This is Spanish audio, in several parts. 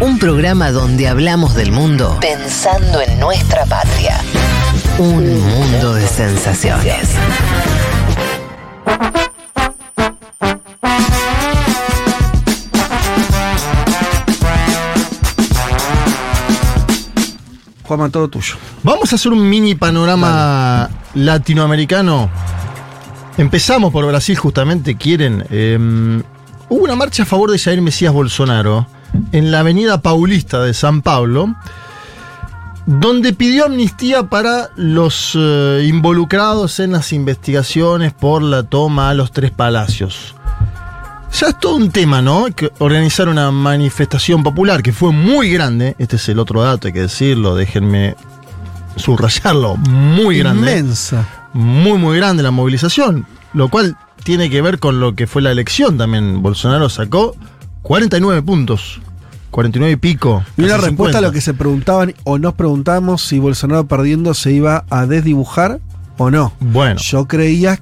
Un programa donde hablamos del mundo pensando en nuestra patria. Un mundo de sensaciones. Juanma, todo tuyo. Vamos a hacer un mini panorama latinoamericano. Empezamos por Brasil, justamente, quieren. eh, hubo una marcha a favor de Jair Mesías Bolsonaro en la avenida Paulista de San Pablo, donde pidió amnistía para los eh, involucrados en las investigaciones por la toma a los tres palacios. Ya es todo un tema, ¿no? Que organizar una manifestación popular que fue muy grande. Este es el otro dato, hay que decirlo, déjenme subrayarlo. Muy grande. Inmensa. Muy, muy grande la movilización. Lo cual tiene que ver con lo que fue la elección también. Bolsonaro sacó 49 puntos. 49 y pico. Y una respuesta a 50. lo que se preguntaban o nos preguntamos si Bolsonaro perdiendo se iba a desdibujar o no. Bueno. Yo creía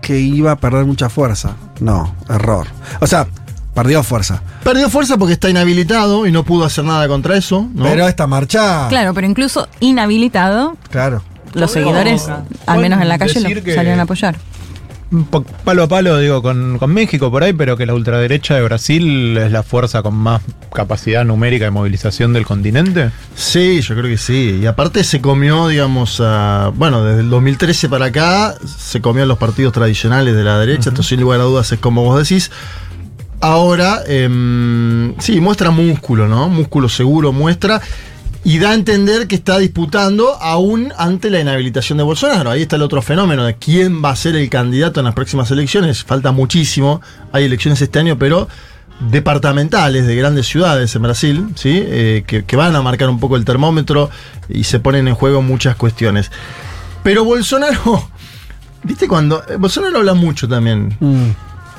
que iba a perder mucha fuerza. No, error. O sea, perdió fuerza. Perdió fuerza porque está inhabilitado y no pudo hacer nada contra eso. ¿no? Pero esta marcha. Claro, pero incluso inhabilitado, Claro. los seguidores, al menos en la calle, lo decir que- salieron a apoyar. Palo a palo, digo, con, con México por ahí, pero que la ultraderecha de Brasil es la fuerza con más capacidad numérica de movilización del continente. Sí, yo creo que sí. Y aparte se comió, digamos, a- bueno, desde el 2013 para acá, se comió a los partidos tradicionales de la derecha, esto sin lugar a dudas es como vos decís. Ahora, em, sí, muestra músculo, ¿no? Músculo seguro muestra. Y da a entender que está disputando aún ante la inhabilitación de Bolsonaro. Ahí está el otro fenómeno de quién va a ser el candidato en las próximas elecciones. Falta muchísimo. Hay elecciones este año, pero departamentales de grandes ciudades en Brasil, ¿sí? Eh, que, que van a marcar un poco el termómetro y se ponen en juego muchas cuestiones. Pero Bolsonaro, ¿viste cuando? eh, Bolsonaro habla mucho también. Mm.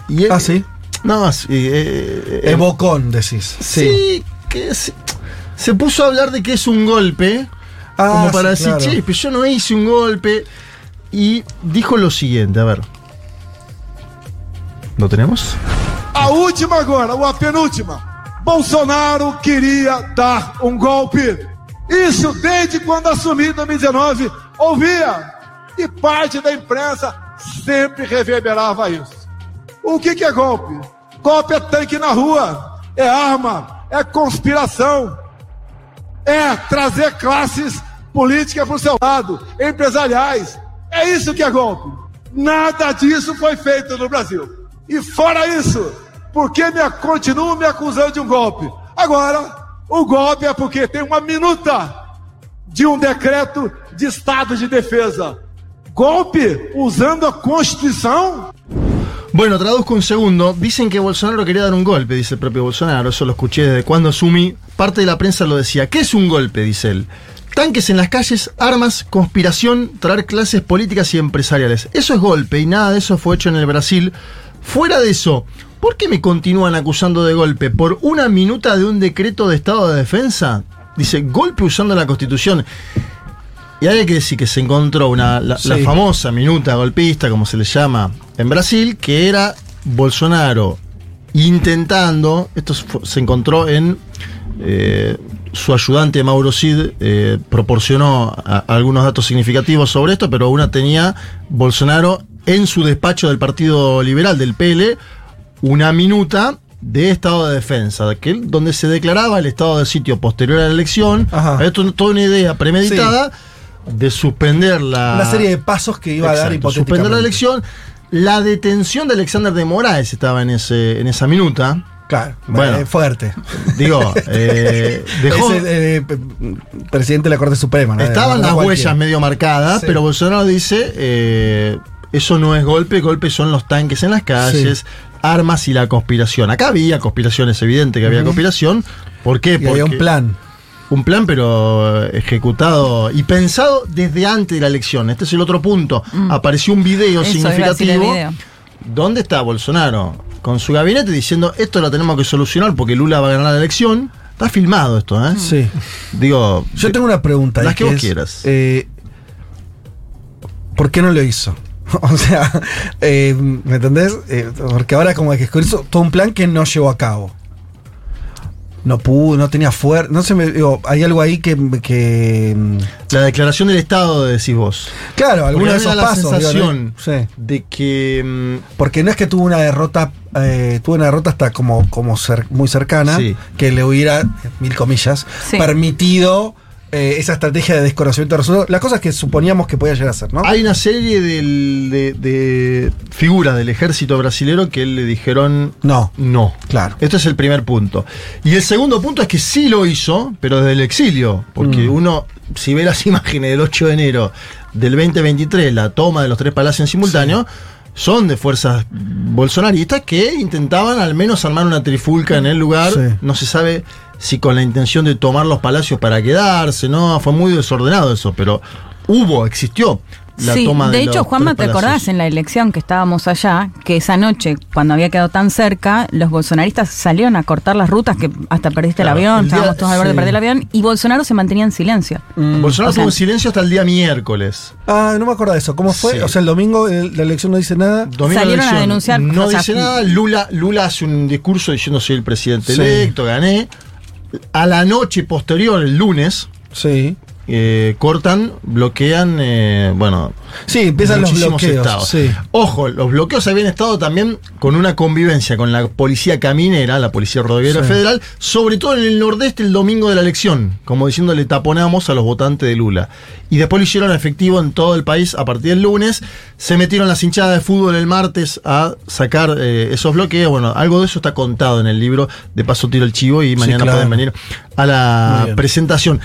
Y él- Ah, sí. No, sí, eh, eh, Es bocón, decís. Sí, que se, se puso a hablar de que es un golpe, Ah, como para sí, decir, claro. che, pero yo no hice un golpe. Y dijo lo siguiente, a ver. ¿Lo tenemos? A última agora, ou a penúltima. Bolsonaro queria dar um golpe. Isso desde quando assumiu em 2019. Ouvia. E parte da imprensa sempre reverberava isso. O que, que é golpe? Golpe é tanque na rua, é arma, é conspiração, é trazer classes políticas para o seu lado, empresariais. É isso que é golpe. Nada disso foi feito no Brasil. E fora isso, por que me, continuam me acusando de um golpe? Agora, o golpe é porque tem uma minuta de um decreto de estado de defesa. Golpe usando a Constituição? Bueno, traduzco un segundo. Dicen que Bolsonaro quería dar un golpe, dice el propio Bolsonaro. Eso lo escuché desde cuando asumí. Parte de la prensa lo decía. ¿Qué es un golpe? Dice él. Tanques en las calles, armas, conspiración, traer clases políticas y empresariales. Eso es golpe y nada de eso fue hecho en el Brasil. Fuera de eso, ¿por qué me continúan acusando de golpe? ¿Por una minuta de un decreto de estado de defensa? Dice, golpe usando la constitución. Y hay que decir que se encontró una, la, famosa minuta golpista, como se le llama en Brasil, que era Bolsonaro intentando, esto se encontró en eh, su ayudante Mauro Cid, eh, proporcionó a- algunos datos significativos sobre esto, pero una tenía Bolsonaro en su despacho del Partido Liberal, del PL, una minuta de estado de defensa, de que, donde se declaraba el estado de sitio posterior a la elección. Ajá. Esto es toda una idea premeditada de suspender la. Una serie de pasos que iba a dar hipotéticamente. Suspender la elección. La detención de Alexander de Moraes estaba en, ese, en esa minuta. Claro, Bueno. eh, fuerte. Digo, eh, dejó. Es el, eh, presidente de la Corte Suprema. ¿no? Estaban No las cualquiera. huellas medio marcadas, Sí. pero Bolsonaro dice, eh, eso no es golpe, golpe son los tanques en las calles, armas y la conspiración. Acá había conspiración, es evidente que había conspiración. ¿Por qué? Y había un Porque- plan. Un plan, pero eh, ejecutado y pensado desde antes de la elección. Este es el otro punto. Apareció un video Mm. Eso, iba a decir el significativo. video. ¿Dónde está Bolsonaro? Con su gabinete diciendo, esto lo tenemos que solucionar porque Lula va a ganar la elección. Está filmado esto, ¿eh? Sí. Digo, Yo tengo una pregunta. Las que vos es, quieras. eh, ¿Por qué no lo hizo? O sea, eh, ¿me entendés? Eh, porque ahora como que hizo todo un plan que no llevó a cabo. No pudo, no tenía fuerza. No sé, me, digo, hay algo ahí que. que mm, La declaración del Estado, decís vos. claro, alguno Porque de esos la pasos. digo, sensación ¿no? Sí. de que mm, Porque no es que tuvo una derrota, eh, tuvo una derrota hasta como, como cer- muy cercana, Sí. que le hubiera, mil comillas, Sí. permitido eh, esa estrategia de desconocimiento de resultados. Las cosas que suponíamos que podía llegar a ser, ¿no? hay una serie del- de, de figuras del ejército brasilero que le dijeron No, no. claro. Este es el primer punto. Y el segundo punto es que sí lo hizo, pero desde el exilio. Porque Mm. uno, si ve las imágenes del 8 de enero del 2023, la toma de los tres palacios en simultáneo, son de fuerzas bolsonaristas que intentaban al menos armar una trifulca en el lugar. Sí. No se sabe si con la intención de tomar los palacios para quedarse, no, fue muy desordenado eso, pero hubo, existió la sí, toma de de hecho, Juanma, ¿te acordás en la elección que estábamos allá? Que esa noche, cuando había quedado tan cerca, los bolsonaristas salieron a cortar las rutas que hasta perdiste Claro, el avión, el día- estábamos todos al borde de perder el avión, y Bolsonaro se mantenía en silencio. Mm. Bolsonaro estuvo en silencio hasta el día miércoles. Ah, no me acuerdo de eso. ¿Cómo fue? Sí. O sea, el domingo el- la elección no dice nada. Domingo Salieron a denunciar, No o sea, dice nada. Lula, Lula hace un discurso diciendo soy el presidente Sí. electo, gané. A la noche posterior, el lunes, Sí. Eh, cortan, bloquean, eh, bueno, Sí, empiezan los bloqueos. estados. Sí. Ojo, los bloqueos habían estado también con una convivencia con la policía caminera, la policía rodoviaria Sí. federal, sobre todo en el nordeste el domingo de la elección, como diciendo le taponamos a los votantes de Lula. Y después lo hicieron efectivo en todo el país a partir del lunes. Se metieron las hinchadas de fútbol el martes a sacar eh, esos bloqueos. Bueno, algo de eso está contado en el libro. De paso tiro el chivo y mañana claro. pueden venir a la presentación.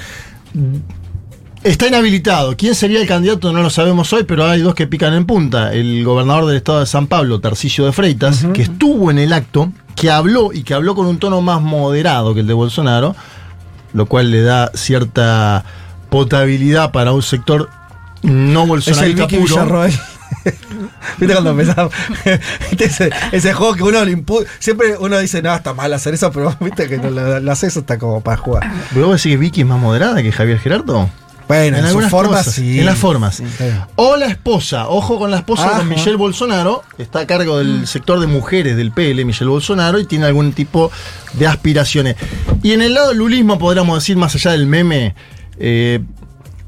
Está inhabilitado. ¿Quién sería el candidato? No lo sabemos hoy, pero hay dos que pican en punta. El gobernador del estado de San Pablo, Tarcisio de Freitas, que estuvo en el acto, que habló y que habló con un tono más moderado que el de Bolsonaro, lo cual le da cierta potabilidad para un sector no bolsonarista puro. ¿Viste cuando empezamos? ¿Viste ese, ese juego que uno le impu- Siempre uno dice, no, está mal hacer eso, pero viste que no lo, lo haces, está como para jugar. ¿Pero vos decís que Vicky es más moderada que Javier Gerardo? Bueno, en, algunas forma cosas, sí. En las formas. Sí. O la esposa, ojo con la esposa Ajá. con Michelle Bolsonaro, está a cargo del sector de mujeres del PL, Michelle Bolsonaro, y tiene algún tipo de aspiraciones. Y en el lado del lulismo, podríamos decir, más allá del meme, eh,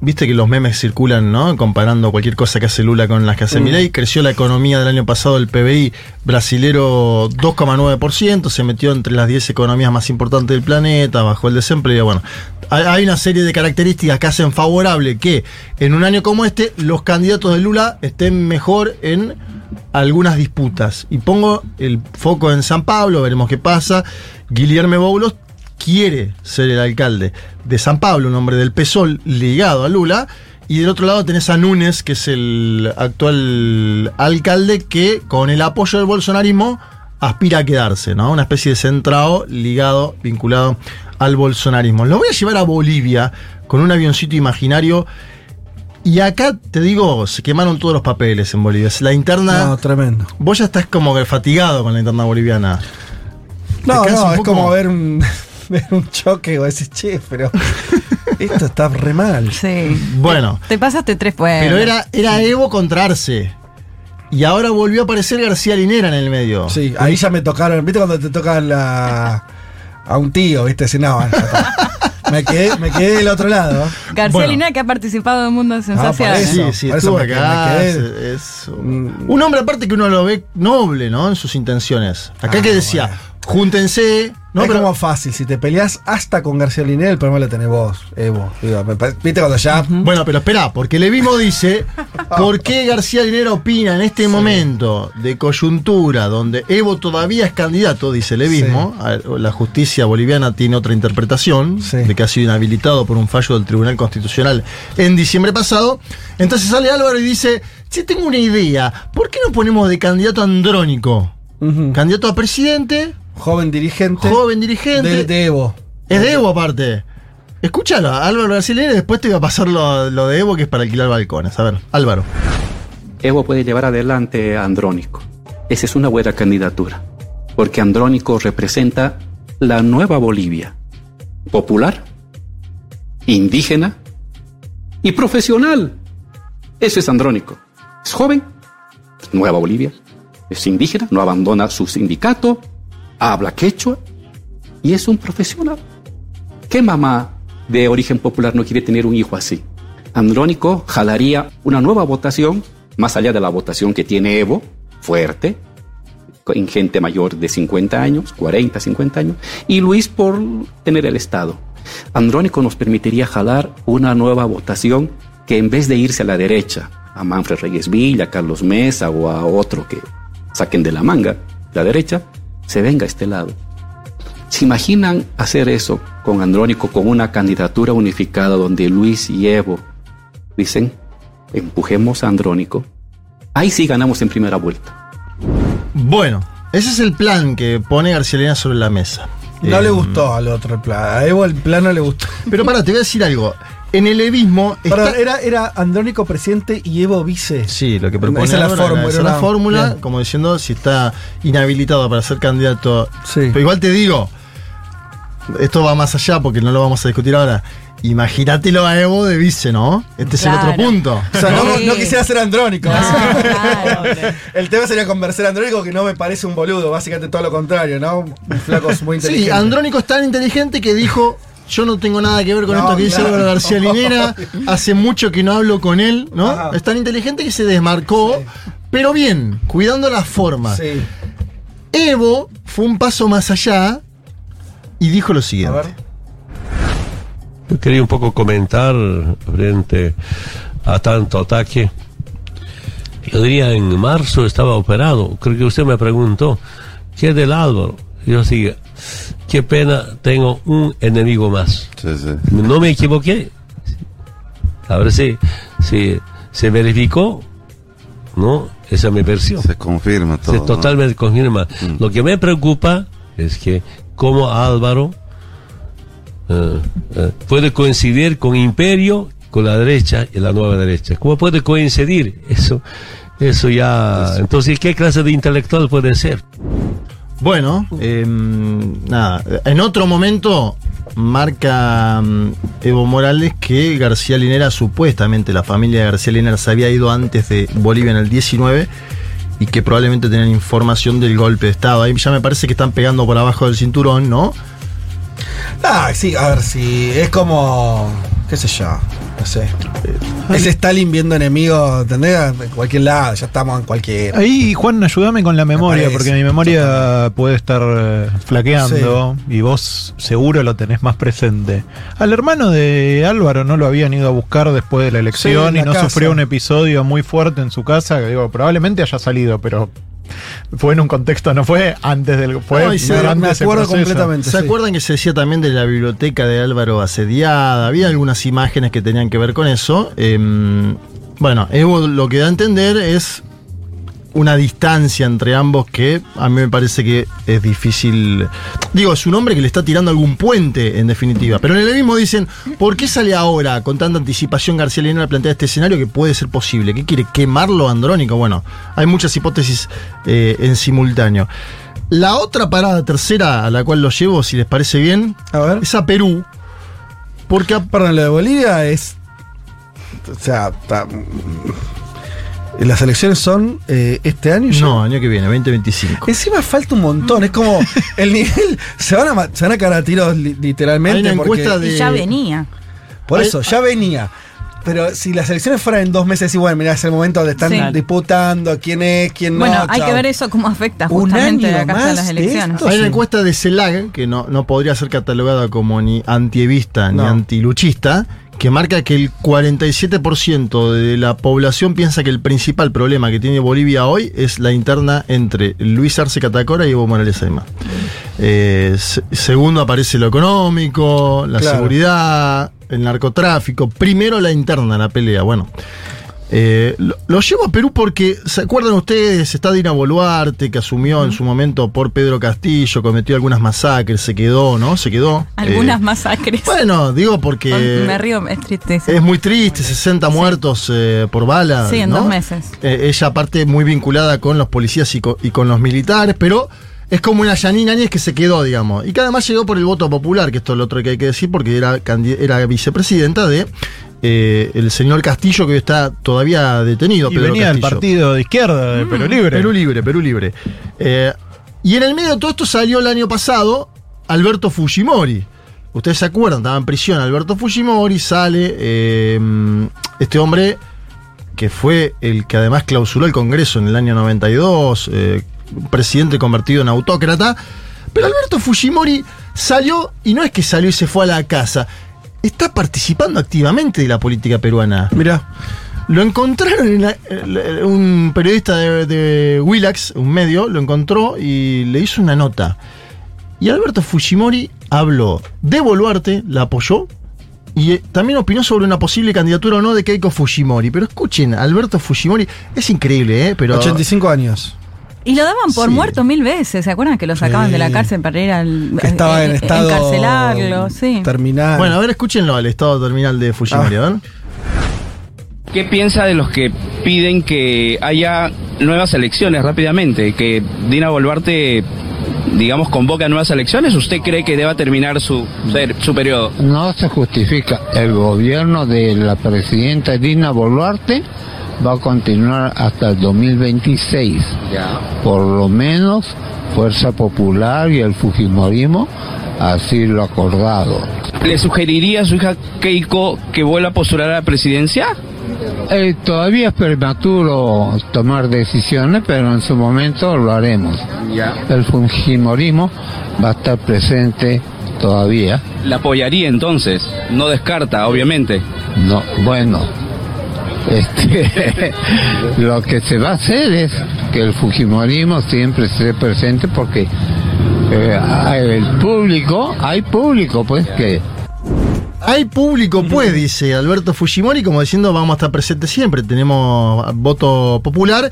viste que los memes circulan, ¿no? Comparando cualquier cosa que hace Lula con las que hace Mm. Milei. Creció la economía del año pasado, el PBI brasilero 2,9%, se metió entre las 10 economías más importantes del planeta, bajó el desempleo. Bueno, hay, hay una serie de características que hacen favorable que en un año como este los candidatos de Lula estén mejor en algunas disputas. Y pongo el foco en San Pablo, veremos qué pasa. Guillermo Boulos quiere ser el alcalde de San Pablo, un hombre del PSOL ligado a Lula. Y del otro lado tenés a Núñez, que es el actual alcalde, que con el apoyo del bolsonarismo aspira a quedarse, ¿no? Una especie de centrado ligado, vinculado al bolsonarismo. Lo voy a llevar a Bolivia con un avioncito imaginario. Y acá te digo, se quemaron todos los papeles en Bolivia. La interna. No, tremendo. Vos ya estás como fatigado con la interna boliviana. No, no, es como ver un, ver un choque o decís, che, pero esto está re mal. Sí. Bueno. Te pasaste tres pueblos. Pero era, era Evo contra Arce. Y ahora volvió a aparecer García Linera en el medio. Sí, ahí ya me tocaron, ¿viste cuando te tocan la, a un tío, viste? Decís, no, me, quedé, me quedé del otro lado. García Bueno. Linera que ha participado en Mundo de por Sensaciones. Sí, eso. sí, por eso estuvo me quedé- acá. me Es, quedé- es un, un hombre aparte que uno lo ve noble, ¿no? En sus intenciones. Acá Ah, que decía, bueno. Júntense. No, es pero como fácil, si te peleas hasta con García Linera, el problema lo tenés vos, Evo. Digo, me parece- ¿Viste cuando ya... Bueno, pero espera, porque Levismo dice, ¿por qué García Linera opina en este momento de coyuntura donde Evo todavía es candidato, dice Levismo, a- la justicia boliviana tiene otra interpretación, Sí. de que ha sido inhabilitado por un fallo del Tribunal Constitucional en diciembre pasado, entonces sale Álvaro y dice, sí, tengo una idea, ¿por qué no ponemos de candidato andrónico? Candidato a presidente, Joven dirigente. joven dirigente. de, de Evo. Es de Evo aparte. Escúchalo, Álvaro y después te voy a pasar lo, lo de Evo que es para alquilar balcones. A ver, Álvaro. Evo puede llevar adelante a Andrónico. Esa es una buena candidatura, porque Andrónico representa la nueva Bolivia, popular, indígena y profesional. Eso es Andrónico. Es joven, nueva Bolivia, es indígena, no abandona su sindicato, habla quechua y es un profesional. ¿Qué mamá de origen popular no quiere tener un hijo así? Andrónico jalaría una nueva votación, más allá de la votación que tiene Evo, fuerte, en gente mayor de 50 años, 40, 50 años, y Luis por tener el Estado. Andrónico nos permitiría jalar una nueva votación que en vez de irse a la derecha, a Manfred Reyes Villa, a Carlos Mesa o a otro que saquen de la manga, la derecha, se venga a este lado. ¿Se imaginan hacer eso con Andrónico, con una candidatura unificada donde Luis y Evo dicen, empujemos a Andrónico? Ahí sí ganamos en primera vuelta. Bueno, ese es el plan que pone García Elena sobre la mesa. No Eh, le gustó al otro plan. A Evo el plan no le gustó. Pero pará, te voy a decir algo. En el evismo. está- era, era Andrónico presidente y Evo vice. Sí, lo que propone Esa es la fórmula, esa es la fórmula, bien. como diciendo si está inhabilitado para ser candidato. Sí. Pero igual te digo, esto va más allá porque no lo vamos a discutir ahora. Imagínatelo a Evo de vice, ¿no? Este es el otro punto. O sea, no, Sí. no quisiera ser Andrónico. No, claro. El tema sería convencer a Andrónico que no me parece un boludo, básicamente todo lo contrario, ¿no? Un flaco es muy inteligente. Sí, Andrónico es tan inteligente que dijo. Yo no tengo nada que ver con No, esto que dice claro. Álvaro García Linera. Hace mucho que no hablo con él, ¿no? Ajá. Es tan inteligente que se desmarcó. Pero bien, cuidando las formas. Sí. Evo fue un paso más allá y dijo lo A siguiente. ver. Yo quería un poco comentar frente a tanto ataque. Yo diría, en marzo estaba operado. Creo que usted me preguntó, ¿qué es del Álvaro? Yo sí, qué pena, tengo un enemigo más. Sí, sí. No me equivoqué. A ver si, si se verificó, ¿no? Esa es mi versión. Se confirma todo. Se ¿no? totalmente confirma. Mm. Lo que me preocupa es que como Álvaro eh, eh, puede coincidir con Imperio, con la derecha y la nueva derecha. ¿Cómo puede coincidir? Eso, eso ya. Entonces, ¿qué clase de intelectual puede ser? Bueno, eh, nada, en otro momento marca mm, Evo Morales que García Linera, supuestamente la familia de García Linera se había ido antes de Bolivia en el 19 y que probablemente tenían información del golpe de Estado. Ahí ya me parece que están pegando por abajo del cinturón, ¿no? Ah, sí, a ver si es como. qué sé yo. No sé. Es Stalin viendo enemigos, ¿entendés? En cualquier lado, ya estamos en cualquier. Ahí, Juan, ayúdame con la memoria, porque mi memoria puede estar eh, flaqueando y vos seguro lo tenés más presente. Al hermano de Álvaro no lo habían ido a buscar después de la elección Sí, y no casa. sufrió un episodio muy fuerte en su casa, que digo, probablemente haya salido, pero fue en un contexto, no fue antes del... Fue No, y se- me acuerdo completamente. ¿Se sí. acuerdan que se decía también de la biblioteca de Álvaro asediada? Había algunas imágenes que tenían que ver con eso. Em, bueno, Evo lo que da a entender es una distancia entre ambos que a mí me parece que es difícil. Digo, es un hombre que le está tirando algún puente, en definitiva. Pero en el mismo dicen, ¿por qué sale ahora con tanta anticipación García Linera a plantear este escenario que puede ser posible? ¿Qué quiere? ¿Quemarlo Andrónico? Bueno, hay muchas hipótesis eh, en simultáneo. La otra parada tercera a la cual lo llevo, si les parece bien, A ver. es a Perú. Porque a- Perdón, lo de Bolivia es. O sea, está- las elecciones son eh, este año. ya. No, año que viene, 2025. Encima falta un montón. Es como el nivel. Se van a, se van a cagar a tiros li- literalmente. Hay una porque- encuesta de- Y ya venía. Por Hay- eso, ya venía. Pero si las elecciones fueran en dos meses, y bueno, mira, es el momento donde están Sí. disputando quién es, quién no. bueno, hay chao. que ver eso cómo afecta justamente acá más las elecciones. Hay una encuesta de CELAG, que no, no podría ser catalogada como ni antievista ni antiluchista, que marca que el 47% de la población piensa que el principal problema que tiene Bolivia hoy es la interna entre Luis Arce Catacora y Evo Morales Ayma. Eh, se- segundo aparece lo económico, la Claro. seguridad, el narcotráfico. Primero la interna, la pelea. Bueno. Eh, lo, lo llevo a Perú porque, ¿se acuerdan ustedes? Está Dina Boluarte, que asumió en su momento por Pedro Castillo, cometió algunas masacres, se quedó, ¿no? Se quedó. Algunas Eh, masacres. Bueno, digo porque Me río, es tristeza. es muy triste, 60 muertos eh, por bala. Sí, en ¿no? dos meses. Ella aparte muy vinculada con los policías y co- y con, los militares, pero es como una Yanina Áñez que se quedó, digamos. Y que además llegó por el voto popular, que esto es lo otro que hay que decir, porque era vicepresidenta de eh, el señor Castillo, que hoy está todavía detenido. Y Pedro venía del partido de izquierda, de Perú Libre. Perú Libre, Perú Libre. Eh, y en el medio de todo esto salió el año pasado Alberto Fujimori. Ustedes se acuerdan, estaba en prisión Alberto Fujimori, sale eh, este hombre que fue el que además clausuró el Congreso en el año 92, eh, un presidente convertido en autócrata. Pero Alberto Fujimori salió, y no es que salió y se fue a la casa, está participando activamente de la política peruana. Mirá. Lo encontraron, en la- un periodista de, de Willax, un medio, lo encontró y le hizo una nota. Y Alberto Fujimori habló de Boluarte, la apoyó, y eh, también opinó sobre una posible candidatura o no de Keiko Fujimori. Pero escuchen, Alberto Fujimori es increíble, ¿eh? Pero 85 años. Y lo daban por Sí. muerto mil veces. ¿Se acuerdan que lo sacaban Sí. de la cárcel para ir al. Que estaba en estado. Encarcelarlo, sí. Terminal. Bueno, a ver, escúchenlo al estado terminal de Fujimori, Ah. ¿Qué piensa de los que piden que haya nuevas elecciones rápidamente? Que Dina Boluarte, digamos, convoca nuevas elecciones. ¿Usted cree que deba terminar su, ser- su periodo? No se justifica. El gobierno de la presidenta Dina Boluarte va a continuar hasta el 2026. Por lo menos Fuerza Popular y el Fujimorismo así lo acordado. ¿Le sugeriría a su hija Keiko que vuelva a postular a la presidencia? Eh, todavía es prematuro tomar decisiones, pero en su momento lo haremos. El Fujimorismo va a estar presente todavía. ¿La apoyaría entonces? No descarta, obviamente. No, bueno, este, lo que se va a hacer es que el Fujimorismo siempre esté presente porque eh, el público, hay público pues que Hay público, pues, dice Alberto Fujimori, como diciendo vamos a estar presentes siempre, tenemos voto popular.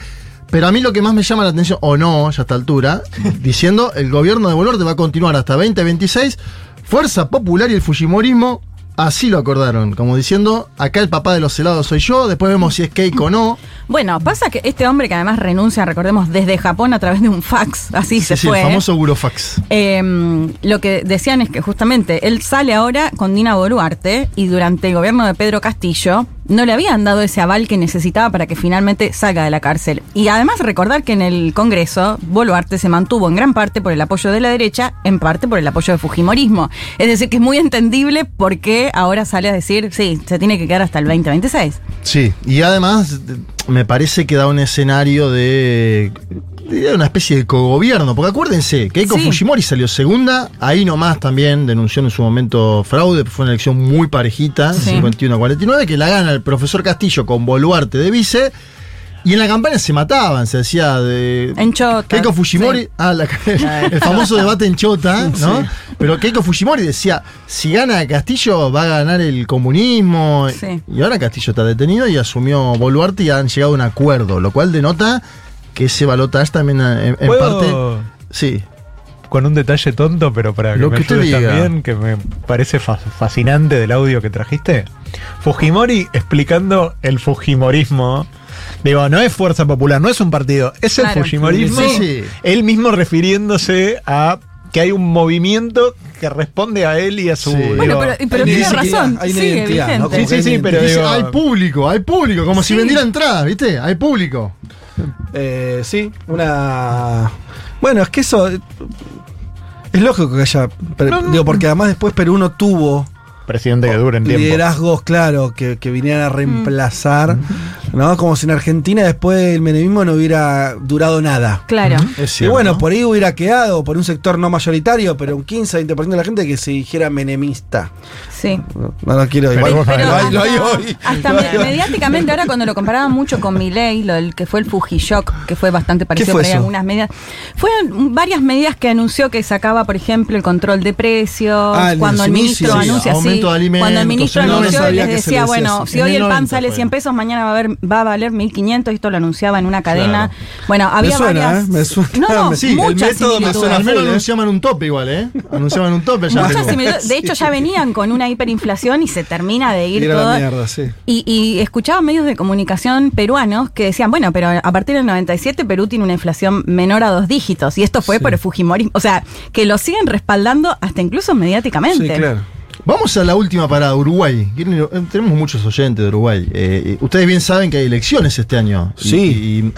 Pero a mí lo que más me llama la atención, o no, ya a esta altura, diciendo el gobierno de Boluarte va a continuar hasta 2026, Fuerza Popular y el Fujimorismo así lo acordaron, como diciendo, acá el papá de los helados soy yo, después vemos si es Keiko o no. Bueno, pasa que este hombre que además renuncia, recordemos, desde Japón a través de un fax, así se Sí, fue. el famoso Burofax. Eh, lo que decían es que justamente él sale ahora con Dina Boluarte y durante el gobierno de Pedro Castillo no le habían dado ese aval que necesitaba para que finalmente salga de la cárcel. Y además recordar que en el Congreso Boluarte se mantuvo en gran parte por el apoyo de la derecha, en parte por el apoyo del Fujimorismo. Es decir, que es muy entendible por qué ahora sale a decir, sí, se tiene que quedar hasta el 2026. Sí, y además de- me parece que da un escenario de, de una especie de cogobierno, porque acuérdense, Keiko Sí. Fujimori salió segunda, ahí nomás también denunció en su momento fraude, fue una elección muy parejita, Sí. 51-49, que la gana el profesor Castillo con Boluarte de vice, y en la campaña se mataban, se decía de... En Chota. Keiko Fujimori, Sí. ah, la- el famoso debate en Chota, ¿no? Pero Keiko Fujimori decía, si gana Castillo va a ganar el comunismo. Sí. Y ahora Castillo está detenido y asumió Boluarte y han llegado a un acuerdo, lo cual denota que ese balotaje también en, en ¿Puedo- parte... Sí. Con un detalle tonto, pero para que Lo me que ayudes diga. también, que me parece fa- fascinante del audio que trajiste. Fujimori explicando el Fujimorismo. Digo, no es Fuerza Popular, no es un partido, es el Claro. Fujimorismo. Sí, sí. Él mismo refiriéndose a que hay un movimiento que responde a él y a su. Sí. digo, Bueno, pero, pero tiene razón. hay una sí, identidad. Sí, sí, sí, pero Dice, digo- hay público, hay público, como si vendiera entradas, ¿viste? Hay público. Eh, sí, una. Bueno, es que eso. Es lógico que haya. pero- Digo, porque además después Perú no tuvo presidente que dure en tiempo. liderazgos, claro, que, que vinieran a reemplazar. ¿No? Como si en Argentina después el menemismo no hubiera durado nada. Claro. Es Y bueno, por ahí hubiera quedado por un sector no mayoritario, pero un 15-20% de la gente que se dijera menemista. Sí. No, no lo quiero Pero igual. Pero hasta, lo hay hoy. hasta Lo me- hay hoy. mediáticamente ahora cuando lo comparaban mucho con Milei, lo del que fue el Fujishock, que fue bastante parecido fue por ahí eso? algunas medidas. Fueron varias medidas que anunció que sacaba, por ejemplo, el control de precios, Ah, cuando el ministro sí, anuncia aumento de así, alimentos, cuando el ministro el anunció 90 les decía, le decía bueno, si hoy el el pan 90 sale fue. 100 pesos, mañana va a, haber, va a valer 1500, esto lo anunciaba en una cadena. Claro. Bueno, había suena, varias ¿eh? Me suena. No, no, Sí, el muchas método me suena Al menos ¿eh? anunciaban un tope igual, ¿eh? Anunciaban un tope. Ya Muchas tengo. similitudes. De hecho, ya venían con una hiperinflación y se termina de ir la mierda, sí. Y, y escuchaba medios de comunicación peruanos que decían, bueno, pero a partir del 97 Perú tiene una inflación menor a dos dígitos. Y esto fue por el Fujimorismo. O sea, que lo siguen respaldando hasta incluso mediáticamente. Sí, claro. Vamos a la última parada, Uruguay. Eh, Tenemos muchos oyentes de Uruguay. Eh, y ustedes bien saben que hay elecciones este año. Sí. Y,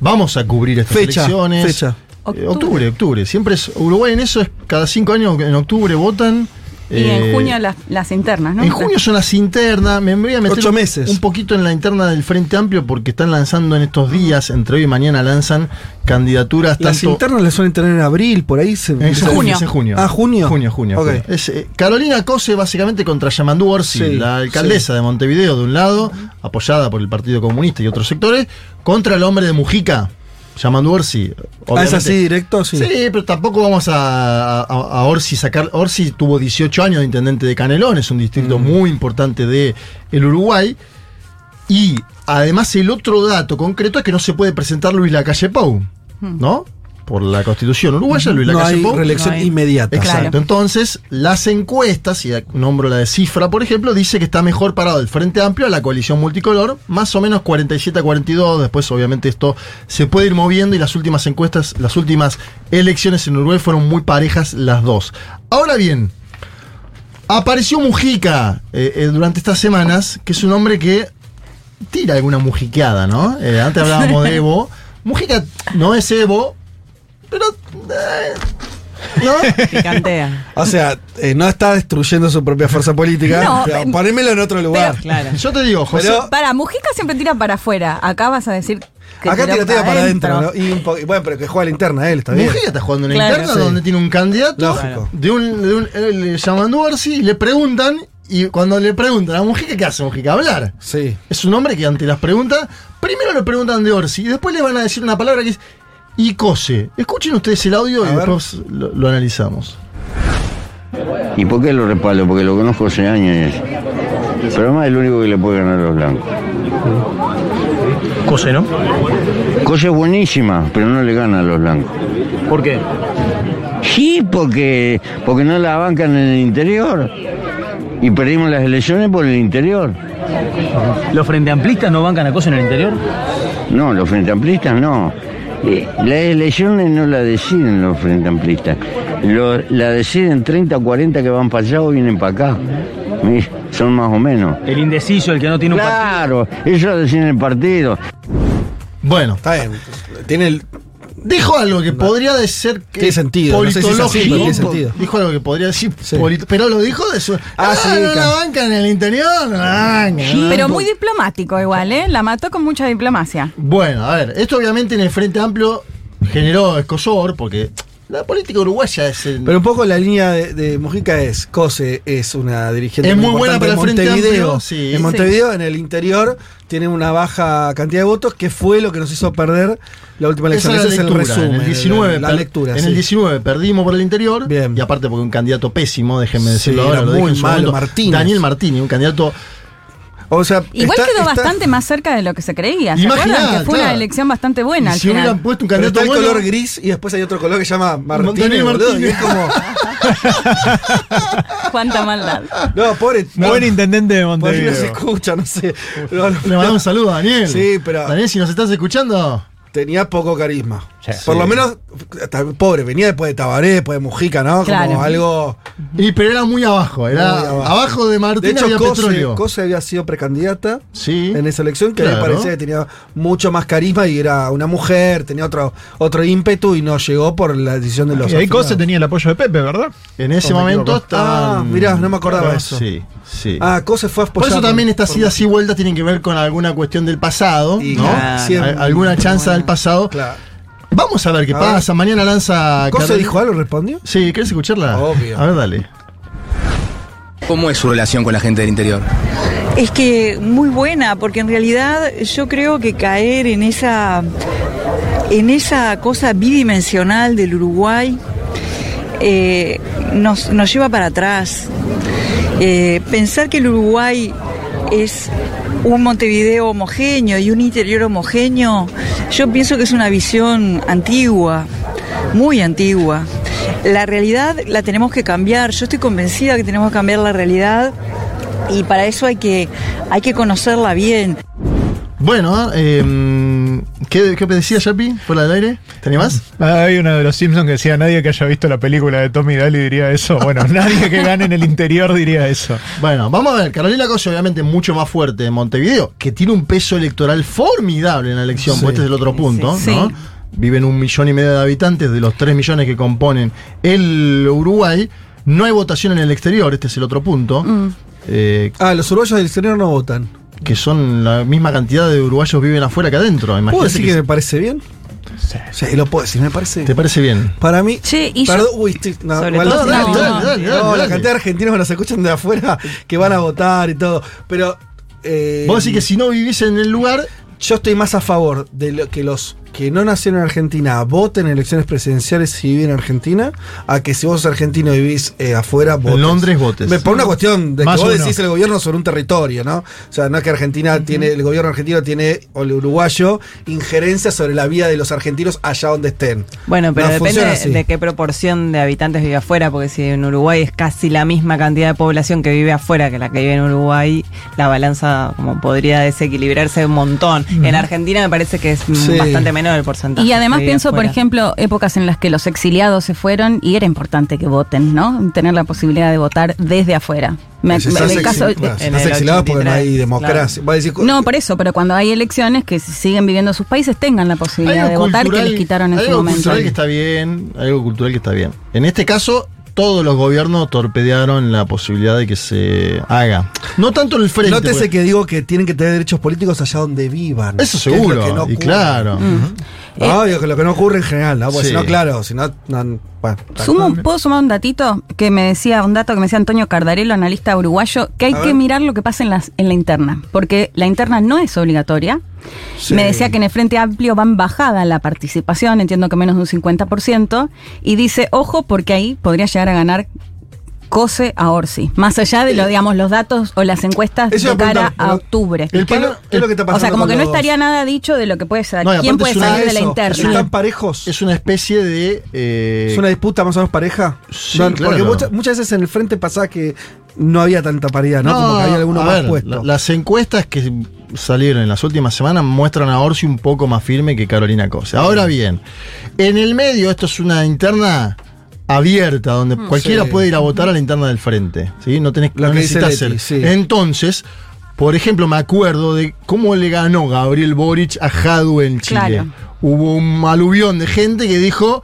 vamos a cubrir estas Fecha, elecciones. fecha. Eh, octubre, octubre. Siempre es. Uruguay en eso es cada cinco años en octubre votan. Y en eh, junio las, las internas, ¿no? En junio son las internas. Me voy a meter Ocho un- meses. un poquito en la interna del Frente Amplio porque están lanzando en estos días, entre hoy y mañana, lanzan candidaturas Las tanto. internas las suelen tener en abril, por ahí se. En junio. es en junio. Ah, junio. Junio, junio. Ok. junio. Es, eh, Carolina Cose básicamente contra Yamandú Orsi, Sí, la alcaldesa de Montevideo de un lado, apoyada por el Partido Comunista y otros sectores, contra el hombre de Mujica, Yamandú Orsi. Ah, es así directo, sí. Sí, pero tampoco vamos a, a- a Orsi sacar. Orsi tuvo 18 años de intendente de Canelón, es un distrito Mm. muy importante de el Uruguay. Y además el otro dato concreto es que no se puede presentar Luis Lacalle Pou, ¿no? Por la constitución uruguaya, Luis No Lacalle hay Pou. reelección No hay. inmediata. Exacto. Claro. Entonces, las encuestas, y nombro la de cifra, por ejemplo, dice que está mejor parado el Frente Amplio a la coalición multicolor, más o menos 47 a 42. Después, obviamente, esto se puede ir moviendo y las últimas encuestas, las últimas elecciones en Uruguay fueron muy parejas las dos. Ahora bien, apareció Mujica eh, eh, durante estas semanas, que es un hombre que tira alguna mujiqueada, ¿no? Eh, antes hablábamos de Evo. Mujica no es Evo, pero. eh, ¿No? Picantea. O sea, eh, no está destruyendo su propia fuerza política. No, pero pero- ponémelo en otro lugar. Claro. Yo te digo, José. Pero- Para, Mujica siempre tira para afuera. Acá vas a decir que Acá tiró tira para adentro. ¿no? Y un po- y bueno, pero que juega a la interna él, está bien. Mujica está jugando en la Claro. interna Sí. donde tiene un candidato Lógico. de un, de un le llaman Orsi y le preguntan y cuando le preguntan a Mujica ¿qué hace Mujica? Hablar. Sí. Es un hombre que ante las preguntas primero le preguntan de Orsi y después le van a decir una palabra que es Icose. Escuchen ustedes el audio A y ver. después lo, lo analizamos. ¿Y por qué lo respaldo? Porque lo conozco hace años. y eso. Pero además es el único que le puede ganar a los blancos. Cose, ¿no? Cosa es buenísima, pero no le gana a los blancos. ¿Por qué? Sí, porque, porque no la bancan en el interior. Y perdimos las elecciones por el interior. ¿Los frente amplistas no bancan a Cose en el interior? No, los frente amplistas no. Eh, las elecciones no la deciden los frente amplistas. Lo- la deciden 30 o 40 que van para allá o vienen para acá. Mi- Son más o menos. El indeciso, el que no tiene un Claro, ellos deciden el partido. Bueno, Está bien. Tiene el. Dijo algo que podría de ser que Tiene sentido, no sé si es así, pero tiene sentido. Dijo algo que podría decir Sí. polit- pero lo dijo de su Ah, sí, no la claro. banca en el interior, no la banca. no Pero banca". muy diplomático igual, ¿eh? La mató con mucha diplomacia. Bueno, a ver, esto obviamente en el Frente Amplio generó escosor porque la política uruguaya es el- Pero un poco la línea de, de Mujica es: Cose es una dirigente Es muy buena para el Frente Montevideo. Amplio, sí. En Montevideo, en el interior, tiene una baja cantidad de votos, que fue lo que nos hizo perder la última esa elección. es la Ese es el resumen. en el 19, la lectura. en sí. el 19 perdimos por el interior Bien. y aparte porque un candidato pésimo, déjenme decirlo ahora, era lo dije muy en su malo, momento, Martínez. Daniel Martínez, un candidato O sea, Igual está- quedó está- bastante más cerca de lo que se creía. ¿Se Imaginá, acuerdan? Que fue una elección bastante buena si hubieran final. puesto un Pero candidato el bueno, color gris y después hay otro color que se llama Martínez. Daniel boludo, Martínez. y es como. Cuánta maldad. No, pobre. no, Buen intendente de ahí no se Montevideo. escucha, no sé. No, no, le mandamos un saludo a Daniel. Sí, pero- Daniel, si nos estás escuchando, tenía poco carisma. Sí. Por lo menos, pobre, venía después de Tabaré, después de Mujica, ¿no? Claro. Como algo. y, pero era muy abajo, era Muy abajo. abajo. de De Martínez hecho, había Cose, petróleo. Cose había sido precandidata sí. en esa elección, que a mí me Claro. parecía que tenía mucho más carisma y era una mujer, tenía otro, otro ímpetu y no llegó por la decisión de los Y ahí Cose tenía el apoyo de Pepe, ¿verdad? En ese No me momento estaban. Ah, mirá, no me acordaba Claro, eso. Sí, sí. Ah, Cose fue a Por eso también estas por- idas y vueltas tienen que ver con alguna cuestión del pasado, Y ¿no? claro, siempre- alguna chanza del pasado. Claro. Vamos a ver qué A pasa. Mañana lanza. ¿Cose Carol- dijo algo? ¿Respondió? Sí, ¿querés escucharla? Obvio. A ver, dale. ¿Cómo es su relación con la gente del interior? Es que muy buena, porque en realidad yo creo que caer en esa, en esa cosa bidimensional del Uruguay eh, nos, nos lleva para atrás. Eh, pensar que el Uruguay es un Montevideo homogéneo y un interior homogéneo, yo pienso que es una visión antigua, muy antigua. La realidad la tenemos que cambiar, yo estoy convencida que tenemos que cambiar la realidad y para eso hay que, hay que conocerla bien. Bueno, eh, ¿qué, ¿qué decía Yapi? ¿Fuera del aire? ¿Te animás? Ah, Hay uno de los Simpsons que decía, nadie que haya visto la película de Tommy Daly diría eso. Bueno, nadie que gane en el interior diría eso. Bueno, vamos a ver. Carolina Cose, obviamente, mucho más fuerte en Montevideo, que tiene un peso electoral formidable en la elección, Sí. pues este es el otro punto, Sí. ¿no? Sí. viven un millón y medio de habitantes, de los 3 millones que componen el Uruguay, no hay votación en el exterior, este es el otro punto. Mm. eh, Ah, los uruguayos del exterior no votan. Que son la misma cantidad de uruguayos viven afuera que adentro. ¿Puedo decir que que se- me parece bien? Sí. lo puedo decir, me parece. ¿Te parece bien? Para mí. Che, y yo- Perdón, uy, estoy- no, Sobre igual todo- no, dale, no, dale, no, dale, no, dale, la cantidad de argentinos que nos escuchan de afuera que van a votar y todo. Pero. eh, Vos decís que si no vivís en el lugar, Yo estoy más a favor de lo que los que no nacieron en Argentina voten en elecciones presidenciales si viven en Argentina, a que si vos sos argentino y vivís eh, afuera, votes. Londres votes. Me- Por una cuestión de Más que vos decís el gobierno sobre un territorio, ¿no? O sea, no es que Argentina tiene, el gobierno argentino tiene, o el uruguayo, injerencia sobre la vida de los argentinos allá donde estén. Bueno, pero No depende de, qué proporción de habitantes vive afuera, porque si en Uruguay es casi la misma cantidad de población que vive afuera que la que vive en Uruguay, la balanza como podría desequilibrarse un montón. En Argentina me parece que es mm, Sí. bastante menor el porcentaje. Y además pienso, por afuera. ejemplo, épocas en las que los exiliados se fueron y era importante que voten, ¿no? Tener la posibilidad de votar desde afuera. Me- Si me- estás en el exil- caso, bueno, si en estás el exilado porque no hay 83, democracia. A decir, no, por eso, pero cuando hay elecciones que si siguen viviendo en sus países tengan la posibilidad de votar que les quitaron en hay su algo momento. cultural que está bien, hay algo cultural que está bien. En este caso, todos los gobiernos torpedearon la posibilidad de que se haga. No tanto en el frente. Nótese porque- que digo que tienen que tener derechos políticos allá donde vivan. Eso que es lo seguro, que no y claro. No, digo que lo que no ocurre en general, ¿no? Porque Sí. si no, claro, si no, no- bueno, Sumo ¿Puedo sumar un datito que me decía, un dato que me decía Antonio Cardarello, analista uruguayo, que hay A que ver. mirar lo que pasa en, las, en la interna, porque la interna no es obligatoria. Me decía que en el Frente Amplio van bajada la participación, entiendo que menos de un 50%, y dice, ojo, porque ahí podría llegar a ganar COSE a Orsi, más allá de lo, digamos, los datos o las encuestas Eso de cara a octubre. ¿Qué, es lo- qué es lo que está pasando O sea, como que no estaría nada dicho de lo que puede ser. No, ¿Quién puede salir de la interna? ¿Están parejos? Es una especie de. eh, ¿Es una disputa más o menos pareja? Sí, No, claro. Porque muchas, muchas veces en el frente pasaba que no había tanta paridad, ¿no? Como que había alguno más ver, puesto. la- las encuestas que salieron en las últimas semanas muestran a Orsi un poco más firme que Carolina Cosa. Ahora bien, en el medio esto es una interna abierta, donde cualquiera Mm, Sí. puede ir a votar a la interna del frente. ¿sí? No, tenés, Lo no que necesitas ser. sí. Entonces, por ejemplo, me acuerdo de cómo le ganó Gabriel Boric a Jadwe en Chile. Claro. Hubo un aluvión de gente que dijo.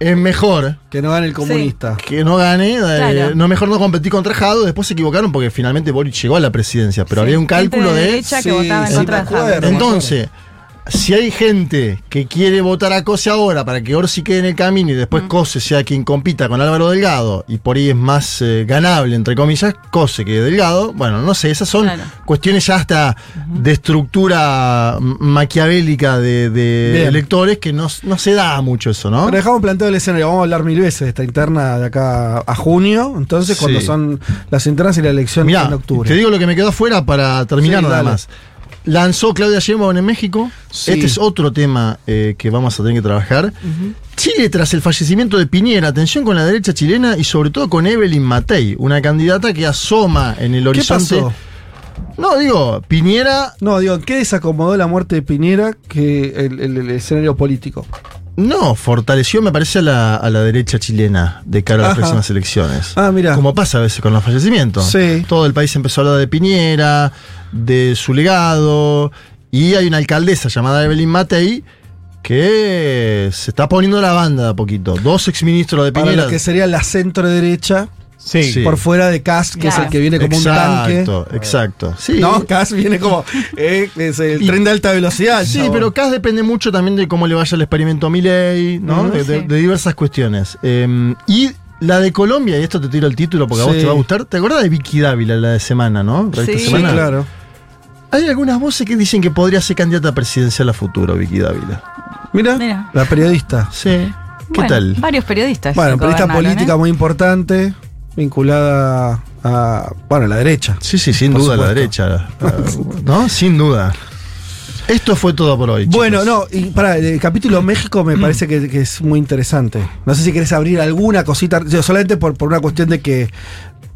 Es mejor Que no gane el comunista. que no gane, eh, Claro. no es mejor no competir contra Jado, después se equivocaron porque finalmente Boric llegó a la presidencia, pero Sí, había un cálculo de de... derecha que Sí, votaba en sí, contra me de Jadwe. acuerdo. Si hay gente que quiere votar a Cose ahora para que Orsi quede en el camino y Mm. después Cose sea quien compita con Álvaro Delgado y por ahí es más eh, ganable, entre comillas, Cose que Delgado, bueno, no sé, esas son Claro. cuestiones ya hasta de estructura maquiavélica de, electores que no, no se da mucho eso, ¿no? Pero dejamos planteado el escenario, vamos a hablar mil veces de esta interna de acá a junio, entonces cuando Sí. son las internas y la elección Mirá, en octubre. te digo lo que me quedó afuera para terminar Sí, nada dale. más. Lanzó Claudia Sheinbaum en México. Sí. Este es otro tema eh, que vamos a tener que trabajar. Chile tras el fallecimiento de Piñera, atención con la derecha chilena y sobre todo con Evelyn Matei, una candidata que asoma en el ¿Qué horizonte. pasó? No, digo, Piñera No, digo, ¿qué desacomodó la muerte de Piñera que el, el- el escenario político? No fortaleció, me parece, a la, a la derecha chilena de cara a las Ajá. próximas elecciones. Ah, mira. Como pasa a veces con los fallecimientos. Sí. Todo el país empezó a hablar de Piñera, de su legado, y hay una alcaldesa llamada Evelyn Matei que se está poniendo la banda de a poquito. Dos exministros de Para Piñera. lo que sería la centro derecha, Sí. Sí. por fuera de Cas, que es el que viene como un tanque. Exacto, exacto. Sí. No, Cas viene como eh, es el Y- tren de alta velocidad. Sí, pero CAS depende mucho también de cómo le vaya el experimento a Milei, ¿no? De, de- Sí. de diversas cuestiones. Eh, y la de Colombia, y esto te tiro el título porque a vos te va a gustar. ¿Te acuerdas de Vicky Dávila, la de semana, no? Sí. Sí, claro. Hay algunas voces que dicen que podría ser candidata presidencial a futuro, Vicky Dávila. Mira, Mira. la periodista. Sí. ¿Qué Bueno, tal? Varios periodistas. Bueno, periodista política ¿eh? muy importante, vinculada a, bueno, a la derecha. Sí, sí, sin duda la supuesto. derecha. Uh, ¿No? Sin duda. Esto fue todo por hoy. Bueno, chicos. no, y para el capítulo México me parece que, que es muy interesante. No sé si querés abrir alguna cosita, solamente por, por una cuestión de que,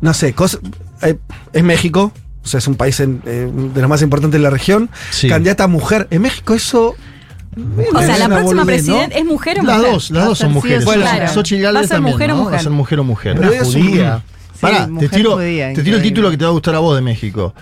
no sé, cos- eh, es México, o sea, es un país en- eh, de los más importantes de la región. Sí. Candidata a mujer en México, eso. O sea, la próxima presidenta es mujer o Las mujer. dos, las dos son mujeres. sí. Bueno, Xochitl ¿Va a Gálvez también, mujer o ¿no? mujer? Va a ser mujer o mujer. Pero Una es un- judía. Sí, Pará, te tiro, judía, te tiro el título que te va a gustar a vos de México.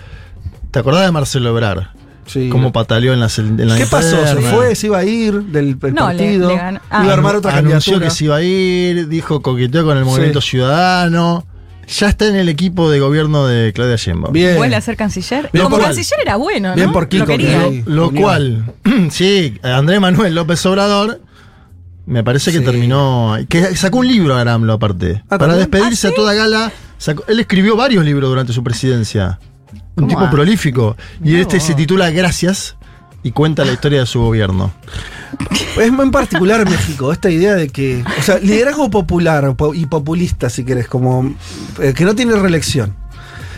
¿Te acordás de Marcelo Ebrard? Sí. Cómo pataleó en la, en la ¿Qué pasó? ¿Se fue? ¿Se iba a ir del No, le- partido? le ganó- ah. ¿Iba a armar otra Anunció candidatura? que se iba a ir, dijo coqueteó con el movimiento ciudadano. Ya está en el equipo de gobierno de Claudia Sheinbaum. Bien. ¿Vuelve a ser canciller? Bien Como canciller era bueno, ¿no? Bien por Kiko, Lo quería. que- Lo cual, sí, Andrés Manuel López Obrador, me parece que Sí. terminó. Que sacó un libro a Aramlo, aparte. Ah, para ¿también? despedirse ¿Ah, a toda gala. sacó- él escribió varios libros durante su presidencia. Un ¿Cómo tipo va? prolífico. Y este vos. se titula Gracias y cuenta la historia de su gobierno. Es muy en particular México, esta idea de que. O sea, liderazgo popular po- y populista, si querés, como. eh, que no tiene reelección.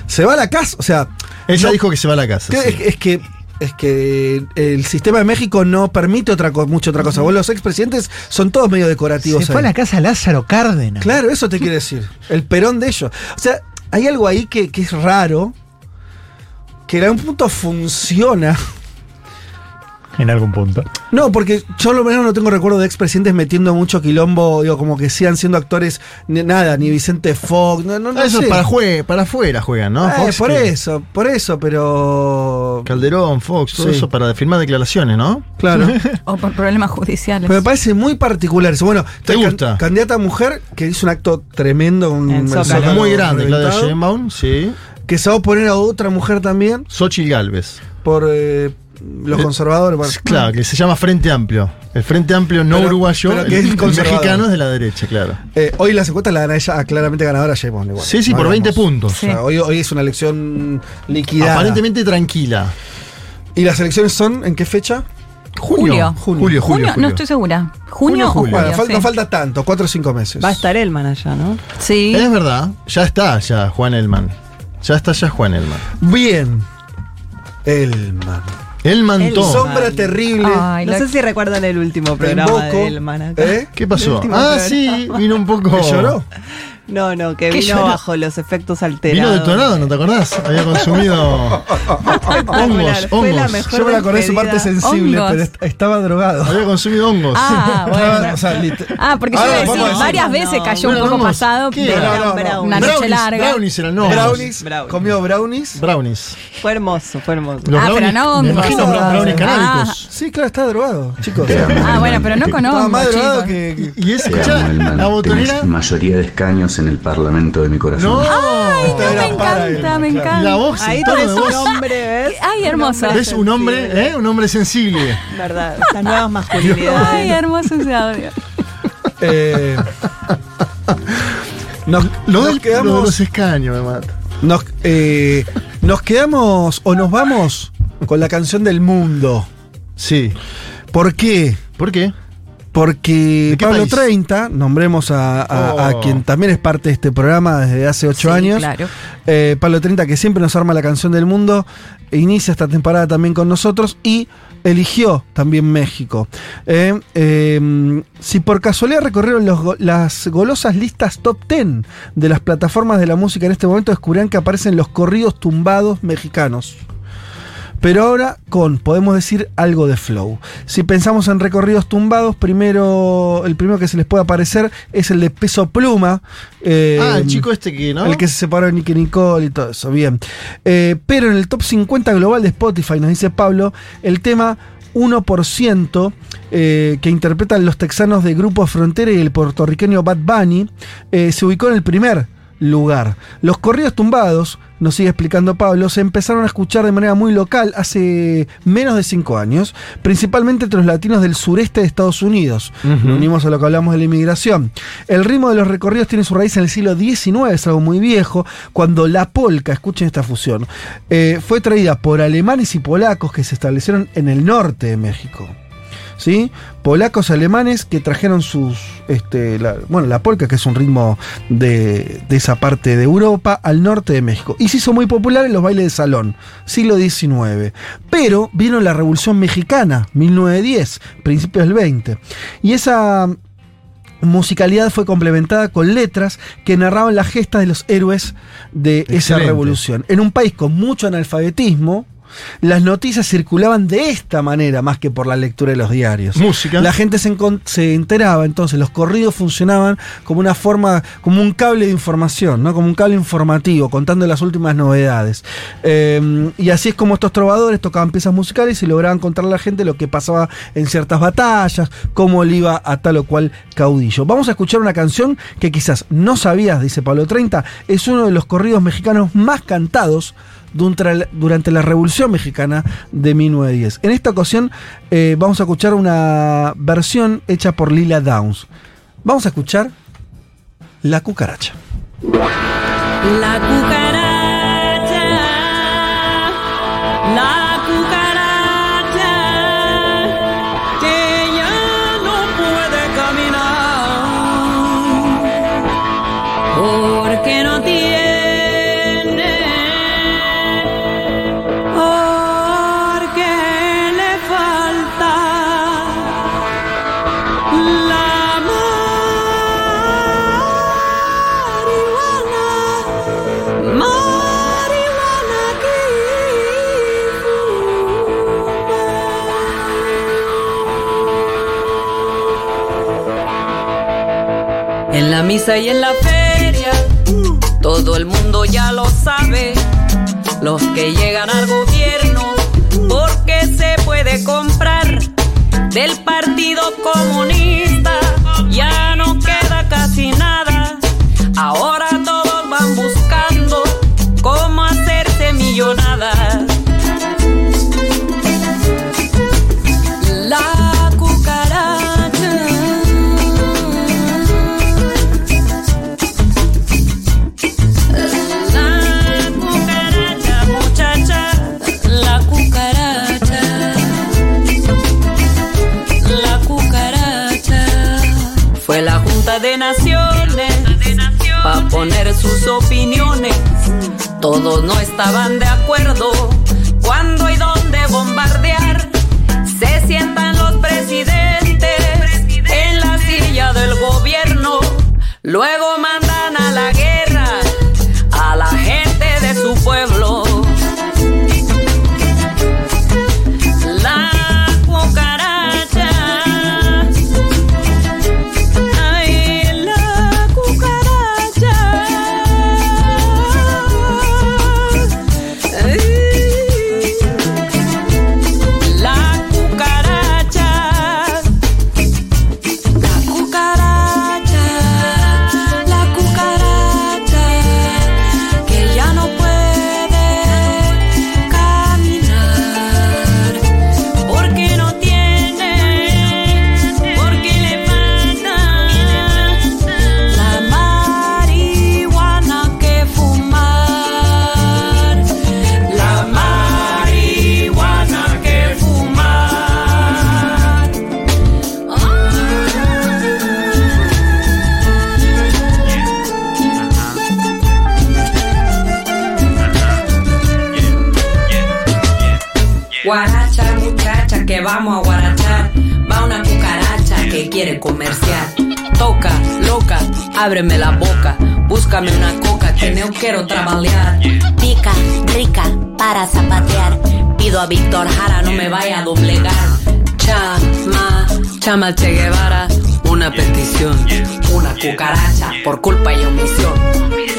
Se va a la casa, o sea. Ella no- dijo que se va a la casa. que- sí. es, es que. Es que el sistema de México no permite otra mucha otra cosa. Vos los expresidentes son todos medio decorativos. Se fue a la casa Lázaro Cárdenas. Claro, eso te quiere decir. El perón de ellos. O sea, hay algo ahí que, que es raro. Que en algún punto funciona. En algún punto. No, porque yo lo menos no tengo recuerdo de expresidentes metiendo mucho quilombo, digo, como que sigan siendo actores, ni- nada, ni Vicente Fox, no, no, no Eso sé. es para, jue- para afuera juegan, ¿no? Eh, Fox, por que- eso, por eso, pero. Calderón, Fox, todo Sí. eso para firmar declaraciones, ¿no? Claro. O por problemas judiciales. Pero me parece muy particular eso. Bueno, ¿Te can- gusta? candidata mujer que hizo un acto tremendo, un Zócalo. Muy grande, Claudia Sheinbaum, sí. Que se va a oponer a otra mujer también Xochitl Galvez. por eh, los Eh, conservadores. bueno. Claro, que se llama Frente Amplio. El Frente Amplio no Pero- uruguayo, pero el, que es el conservador. mexicano es de la derecha, claro. Eh, hoy las encuestas la gana ella, ah, claramente ganadora Sheinbaum igual. Sí, sí, No por 20 hagamos. puntos. O sea, hoy, hoy es una elección liquidada. Aparentemente tranquila. ¿Y las elecciones son en qué fecha? Julio. Julio, julio, Junio, julio. no estoy segura. ¿Junio, o julio. Bueno, sí. no falta tanto, cuatro o cinco meses. Va a estar Elman allá, ¿no? Sí. Es verdad, ya está ya Juan Elman. Ya está ya Juan Elman. Bien. Elman. El todo. Sombra terrible. Ay, No la- sé si recuerdan el último programa invoco. de. ¿Eh? ¿Qué El pasó? Ah, programa. sí, vino un poco. ¿Que lloró? No, no, que ¿Qué vino lloró? bajo los efectos alterados. Vino detonado, ¿no te acordás? Había consumido hongos, hongos. Yo me la acordé de su parte sensible, Hongos. pero est- estaba drogado. Había consumido hongos. Ah, bueno. O sea, Ah, porque yo Ahora iba a decir, varias veces no. cayó un poco hongos. pasado. ¿Qué? pero No, no, no. Brownies. Una noche brownies, larga. brownies eran no. brownies, Brownies. comió brownies. Brownies. Fue hermoso, fue hermoso. Los Ah, pero no Me hongos. imagino brownies Ah. canábicos. Sí, claro, está drogado, chicos. Ah, bueno, pero no con Estaba hongos, más drogado chicos. que. que- Y es, la botonera. Mayoría de escaños en el Parlamento de mi corazón. No, Ay, no, me encanta, él, me claro. encanta. La voz, Ahí tenés de un hombre, ¿ves? Ay, hermoso. Es un hombre, ¿eh? Un hombre sensible. Verdad, estas nuevas masculinidades. Ay, hermoso ese audio. Eh, nos, Lo, nos del, lo de quedamos. los escaños me mata. Nos, eh, nos quedamos o nos vamos con la canción del mundo. Sí. ¿Por qué? ¿Por qué? Porque ¿De qué Pablo país? 30, nombremos a, a- a Oh. quien también es parte de este programa desde hace ocho Sí, años. claro. Eh, Pablo 30, que siempre nos arma la canción del mundo, e inicia esta temporada también con nosotros y eligió también México. Eh, eh, si por casualidad recorrieron los las golosas listas top 10 de las plataformas de la música en este momento, descubrirán que aparecen los corridos tumbados mexicanos. Pero ahora con, podemos decir, algo de flow. Si pensamos en recorridos tumbados, primero, el primero que se les puede aparecer es el de Peso Pluma. eh, ah, el chico este que, ¿no? el que se separó de Nicky Nicole y todo eso, bien. Eh, pero en el top 50 global de Spotify, nos dice Pablo, el tema 1% eh, que interpretan los texanos de Grupo Frontera y el puertorriqueño Bad Bunny eh, se ubicó en el primer lugar. Los corridos tumbados, nos sigue explicando Pablo, se empezaron a escuchar de manera muy local hace menos de 5 años, principalmente entre los latinos del sureste de Estados Unidos. Nos unimos a lo que hablamos de la inmigración. El ritmo de los recorridos tiene su raíz en el siglo XIX, es algo muy viejo, cuando la polca, escuchen esta fusión, eh, fue traída por alemanes y polacos que se establecieron en el norte de México. ¿Sí? Polacos alemanes que trajeron sus. Este, la, bueno, la polka, que es un ritmo de, de esa parte de Europa, al norte de México. Y se hizo muy popular en los bailes de salón, siglo XIX. Pero vino la Revolución Mexicana, 1910, principios del 20. Y esa musicalidad fue complementada con letras que narraban las gestas de los héroes de esa revolución. En un país con mucho analfabetismo, las noticias circulaban de esta manera más que por la lectura de los diarios. Música. La gente se, enteraba, entonces los corridos funcionaban como una forma, como un cable de información, ¿no? Como un cable informativo, contando las últimas novedades. Eh, y así es como estos trovadores tocaban piezas musicales y lograban contarle a la gente lo que pasaba en ciertas batallas, cómo le iba a tal o cual caudillo. Vamos a escuchar una canción que quizás no sabías, dice Pablo 30, es uno de los corridos mexicanos más cantados durante la Revolución Mexicana de 1910. En esta ocasión eh, vamos a escuchar una versión hecha por Lila Downs. Vamos a escuchar La cucaracha. La cucaracha, la misa y en la feria, todo el mundo ya lo sabe. Los que llegan al gobierno, porque se puede comprar del Partido Comunista, sus opiniones. Todos no estaban de acuerdo A Víctor Jara, no me vaya a doblegar. Chama, chama Che Guevara, una petición. Una cucaracha por culpa y omisión.